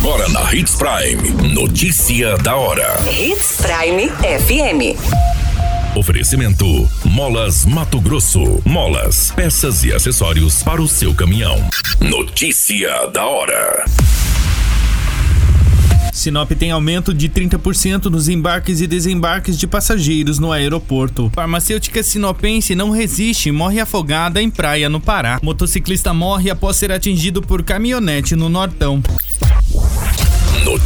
Agora na Hits Prime. Notícia da hora. Hits Prime FM. Oferecimento: Molas Mato Grosso. Molas, peças e acessórios para o seu caminhão. Notícia da hora. Sinop tem aumento de 30% nos embarques e desembarques de passageiros no aeroporto. Farmacêutica sinopense não resiste e morre afogada em praia no Pará. Motociclista morre após ser atingido por caminhonete no Nortão.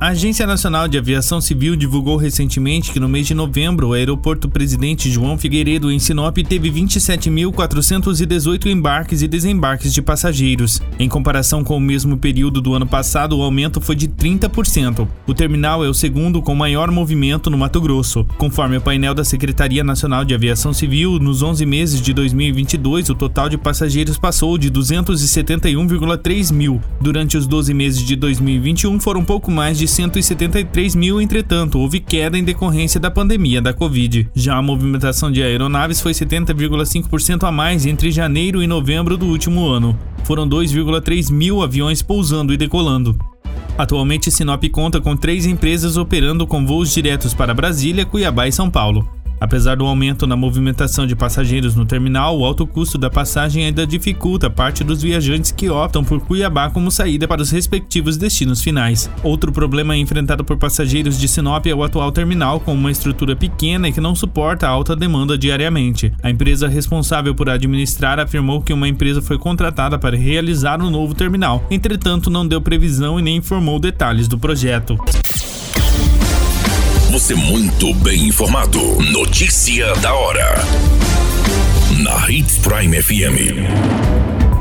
A Agência Nacional de Aviação Civil divulgou recentemente que no mês de novembro o aeroporto Presidente João Figueiredo em Sinop teve 27.418 embarques e desembarques de passageiros. Em comparação com o mesmo período do ano passado, o aumento foi de 30%. O terminal é o segundo com maior movimento no Mato Grosso. Conforme o painel da Secretaria Nacional de Aviação Civil, nos 11 meses de 2022, o total de passageiros passou de 271,3 mil. Durante os 12 meses de 2021, foram pouco mais de 173 mil, entretanto, houve queda em decorrência da pandemia da Covid. Já a movimentação de aeronaves foi 70,5% a mais entre janeiro e novembro do último ano. Foram 2,3 mil aviões pousando e decolando. Atualmente, Sinop conta com três empresas operando com voos diretos para Brasília, Cuiabá e São Paulo. Apesar do aumento na movimentação de passageiros no terminal, o alto custo da passagem ainda dificulta parte dos viajantes que optam por Cuiabá como saída para os respectivos destinos finais. Outro problema enfrentado por passageiros de Sinop é o atual terminal, com uma estrutura pequena e que não suporta a alta demanda diariamente. A empresa responsável por administrar afirmou que uma empresa foi contratada para realizar o um novo terminal, entretanto, não deu previsão e nem informou detalhes do projeto. Você muito bem informado. Notícia da hora. Na Hits Prime FM.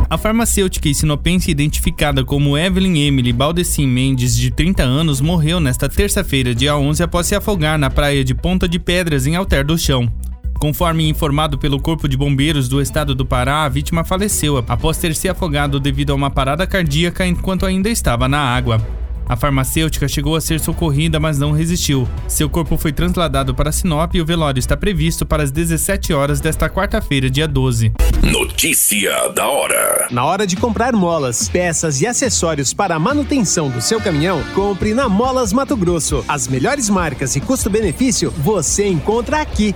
A farmacêutica e sinopense identificada como Evelyn Emily Baldessin Mendes, de 30 anos, morreu nesta terça-feira, dia 11, após se afogar na praia de Ponta de Pedras, em Alter do Chão. Conforme informado pelo Corpo de Bombeiros do estado do Pará, a vítima faleceu após ter se afogado devido a uma parada cardíaca enquanto ainda estava na água. A farmacêutica chegou a ser socorrida, mas não resistiu. Seu corpo foi trasladado para Sinop e o velório está previsto para as 17 horas desta quarta-feira, dia 12. Notícia da hora. Na hora de comprar molas, peças e acessórios para a manutenção do seu caminhão, compre na Molas Mato Grosso. As melhores marcas e custo-benefício você encontra aqui.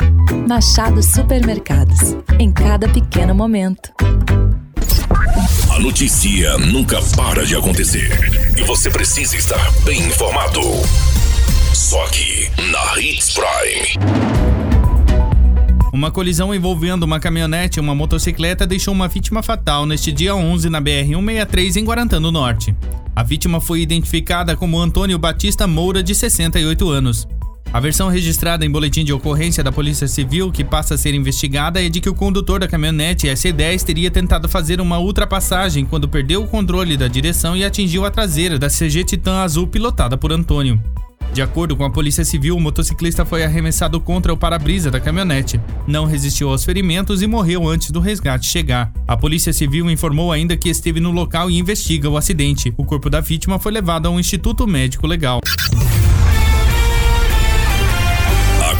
Machado Supermercados. Em cada pequeno momento. A notícia nunca para de acontecer. E você precisa estar bem informado. Só aqui, na Hits Prime. Uma colisão envolvendo uma caminhonete e uma motocicleta deixou uma vítima fatal neste dia 11 na BR-163 em Guarantã do Norte. A vítima foi identificada como Antônio Batista Moura, de 68 anos. A versão registrada em boletim de ocorrência da Polícia Civil, que passa a ser investigada, é de que o condutor da caminhonete SC10 teria tentado fazer uma ultrapassagem quando perdeu o controle da direção e atingiu a traseira da CG Titan azul pilotada por Antônio. De acordo com a Polícia Civil, o motociclista foi arremessado contra o para-brisa da caminhonete. Não resistiu aos ferimentos e morreu antes do resgate chegar. A Polícia Civil informou ainda que esteve no local e investiga o acidente. O corpo da vítima foi levado a um instituto médico legal.